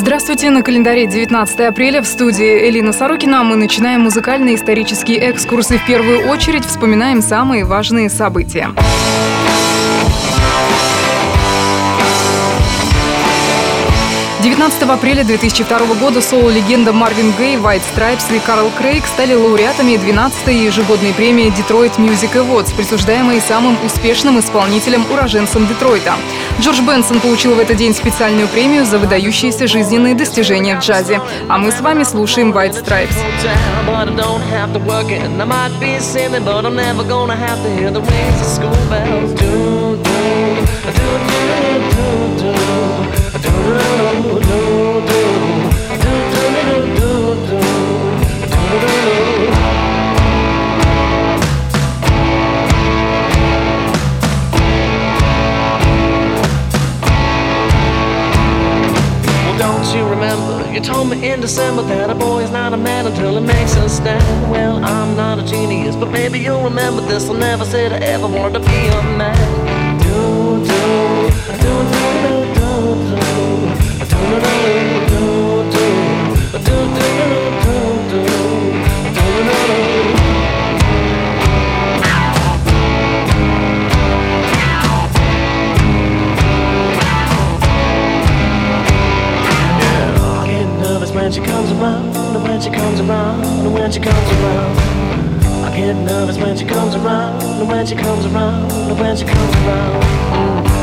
Здравствуйте, на календаре 19 апреля в студии Элина Сорокина мы начинаем музыкальный исторический экскурс и в первую очередь вспоминаем самые важные события. 19 апреля 2002 года соло-легенда Марвин Гей, White Stripes и Карл Крейг стали лауреатами 12-й ежегодной премии Detroit Music Awards, присуждаемой самым успешным исполнителем-уроженцем Детройта. Джордж Бенсон получил в этот день специальную премию за выдающиеся жизненные достижения в джазе. А мы с вами слушаем White Stripes. Don't you remember? You told me in December that a boy is not a man until he makes a stand. Well, I'm not a genius, but maybe you'll remember this. I never said I ever wanted to when she comes around, when she comes around, when she comes around. I get nervous when she comes around, when she comes around, when she comes around.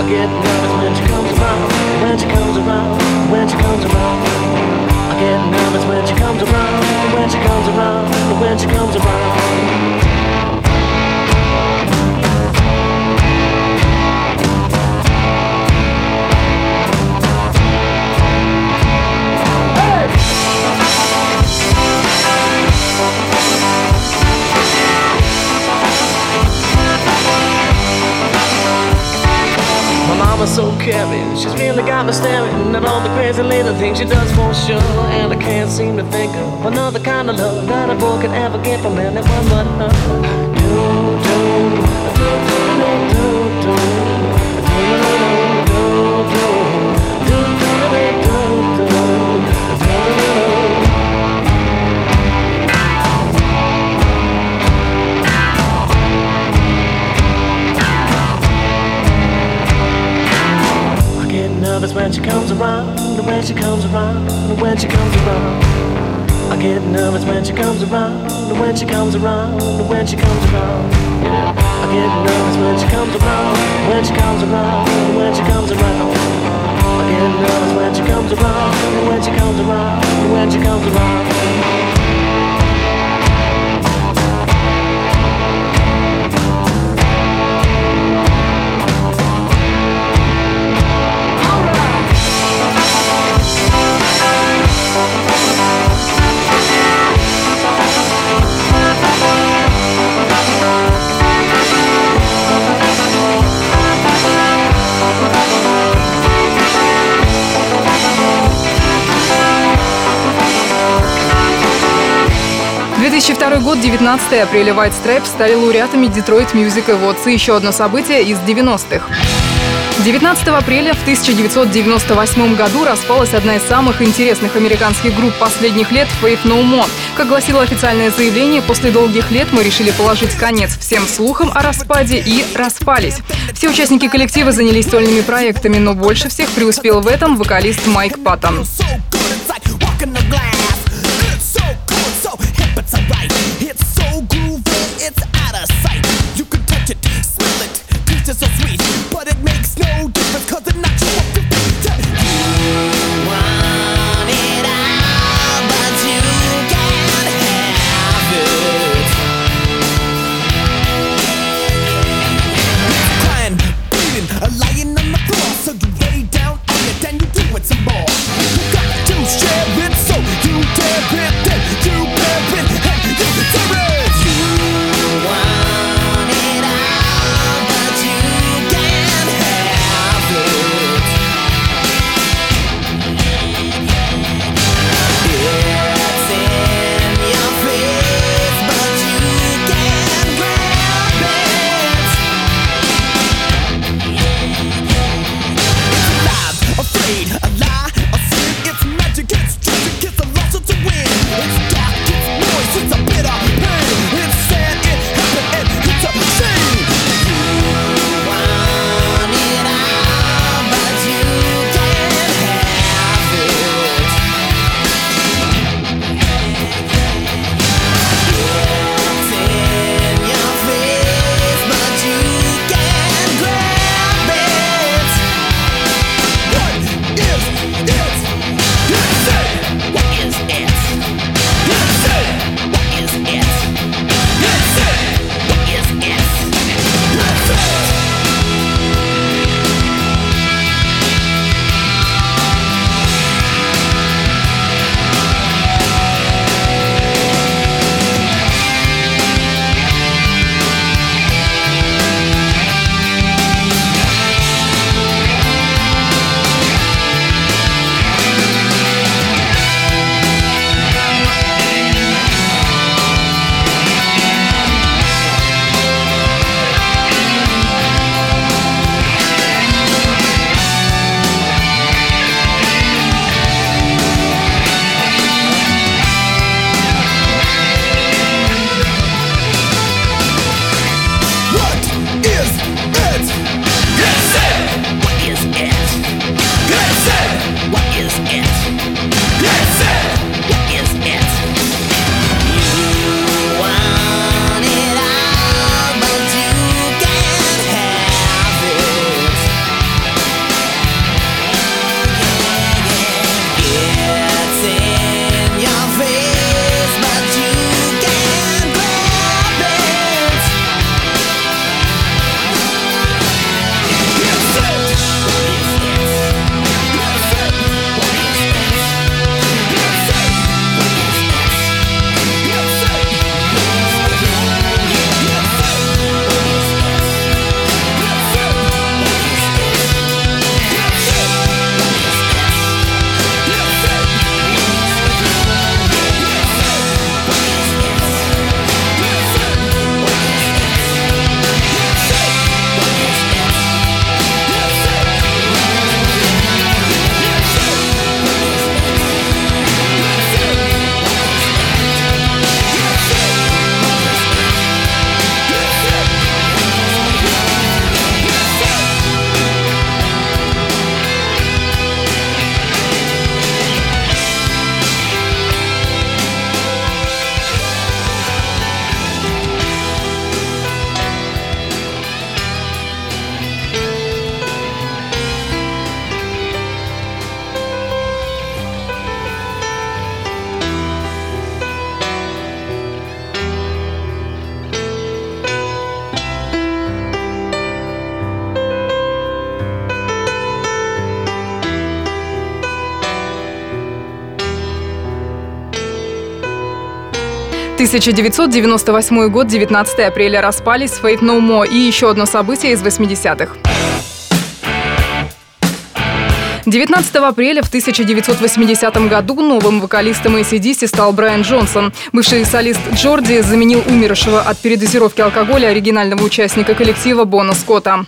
I get nervous when she comes around, when she comes around, when she comes around. I get nervous when she comes around, when she comes around, when she comes around. Caring. She's really got me staring at all the crazy little things she does for sure. And I can't seem to think of another kind of love that a boy could ever get from anyone but her. Do, when she comes around, when she comes around, when she comes around. I get nervous when she comes around, when she comes around, when she comes around. I get nervous when she comes around, when she comes around, when she comes around. I get nervous when she comes around, when she comes around, when she comes around. Год, 19 апреля, White Stripes стали лауреатами Detroit Music Awards. И еще одно событие из 90-х. 19 апреля в 1998 году распалась одна из самых интересных американских групп последних лет Faith No More. Как гласило официальное заявление, после долгих лет мы решили положить конец всем слухам о распаде и распались. Все участники коллектива занялись сольными проектами, но больше всех преуспел в этом вокалист Майк Паттон. 1998 год, 19 апреля распались Fate No More и еще одно событие из 80-х. 19 апреля в 1980 году новым вокалистом ACDC стал Брайан Джонсон. Бывший солист Джорди заменил умершего от передозировки алкоголя оригинального участника коллектива Бона Скотта.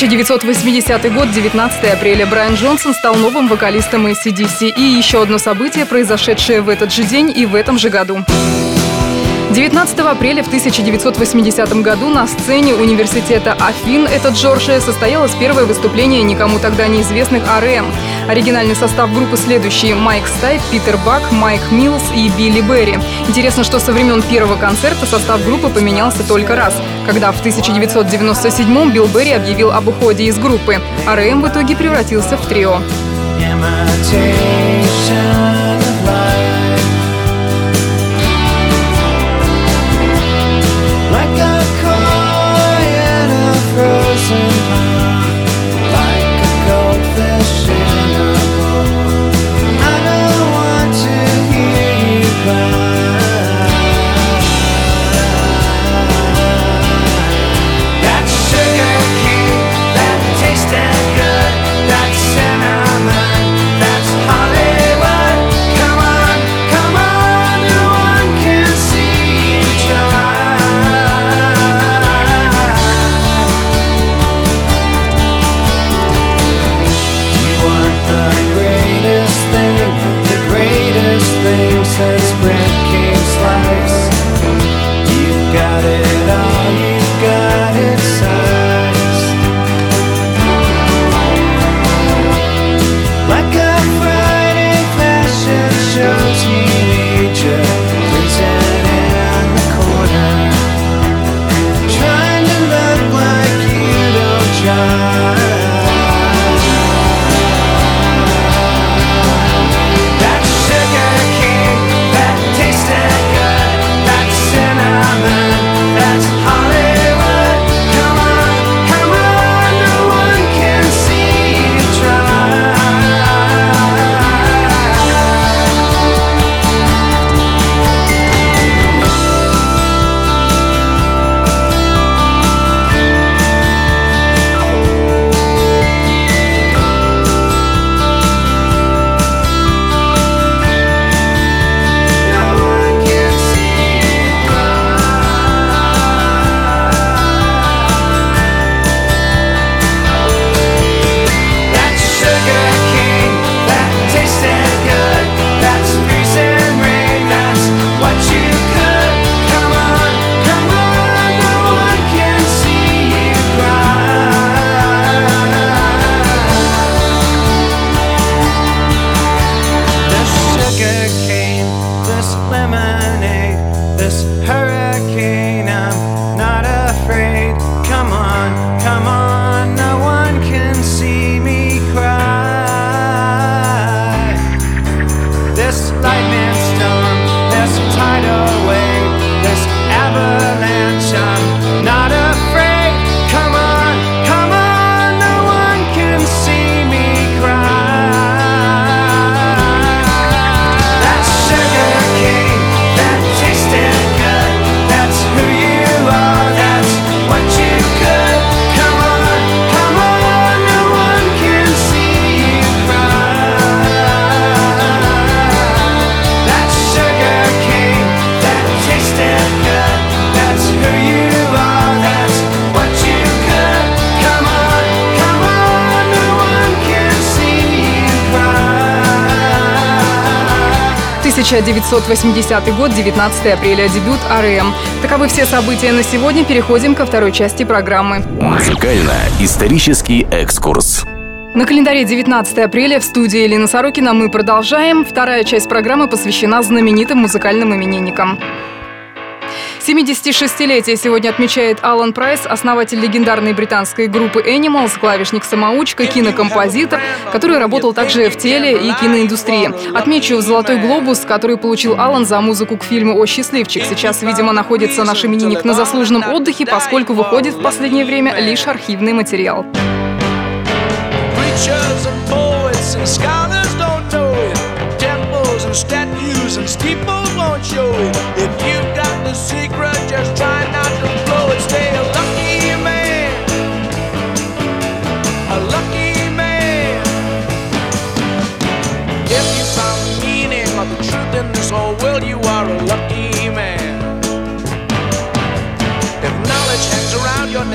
Тысяча девятьсот восьмидесятый год, 19 апреля. Брайан Джонсон стал новым вокалистом ACDC. И еще одно событие, произошедшее в этот же день и в этом же году. 19 апреля в 1980 году на сцене университета Афин, это Джорджия, состоялось первое выступление никому тогда неизвестных РМ. Оригинальный состав группы следующий – Майк Стайп, Питер Бак, Майк Милс и Билли Берри. Интересно, что со времен первого концерта состав группы поменялся только раз, когда в 1997-м Билл Берри объявил об уходе из группы. РМ в итоге превратился в трио. Taste 1980 год, 19 апреля, дебют РМ. Таковы все события на сегодня. Переходим ко второй части программы. Музыкально-исторический экскурс. На календаре 19 апреля в студии Елена Сорокина мы продолжаем. Вторая часть программы посвящена знаменитым музыкальным именинникам. 76-летие сегодня отмечает Алан Прайс, основатель легендарной британской группы Animals, клавишник-самоучка, кинокомпозитор, который работал также в теле- и киноиндустрии. Отмечу «Золотой глобус», который получил Алан за музыку к фильму «О, счастливчик». Сейчас, видимо, находится наш именинник на заслуженном отдыхе, поскольку выходит в последнее время лишь архивный материал. Statues and steeples won't show it.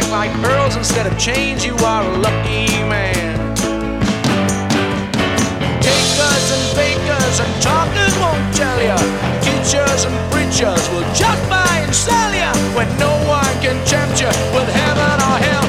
Neck like pearls instead of chains, you are a lucky man. Takers and fakers and talkers won't tell ya. Teachers and preachers will just buy and sell ya. When no one can tempt you with heaven or hell,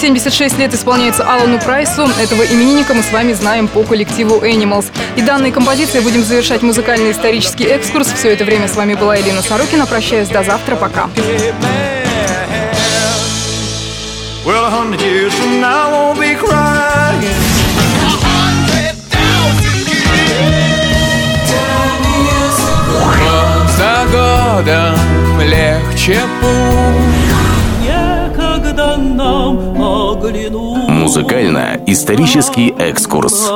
76 лет исполняется Алану Прайсу. Этого именинника мы с вами знаем по коллективу Animals. И данной композицией будем завершать музыкальный исторический экскурс. Все это время с вами была Елена Сорокина. Прощаюсь до завтра. Пока. Well, a hundred years from now, I won't be crying. Год за годом легче путь Некогда нам Музыкально-исторический экскурс.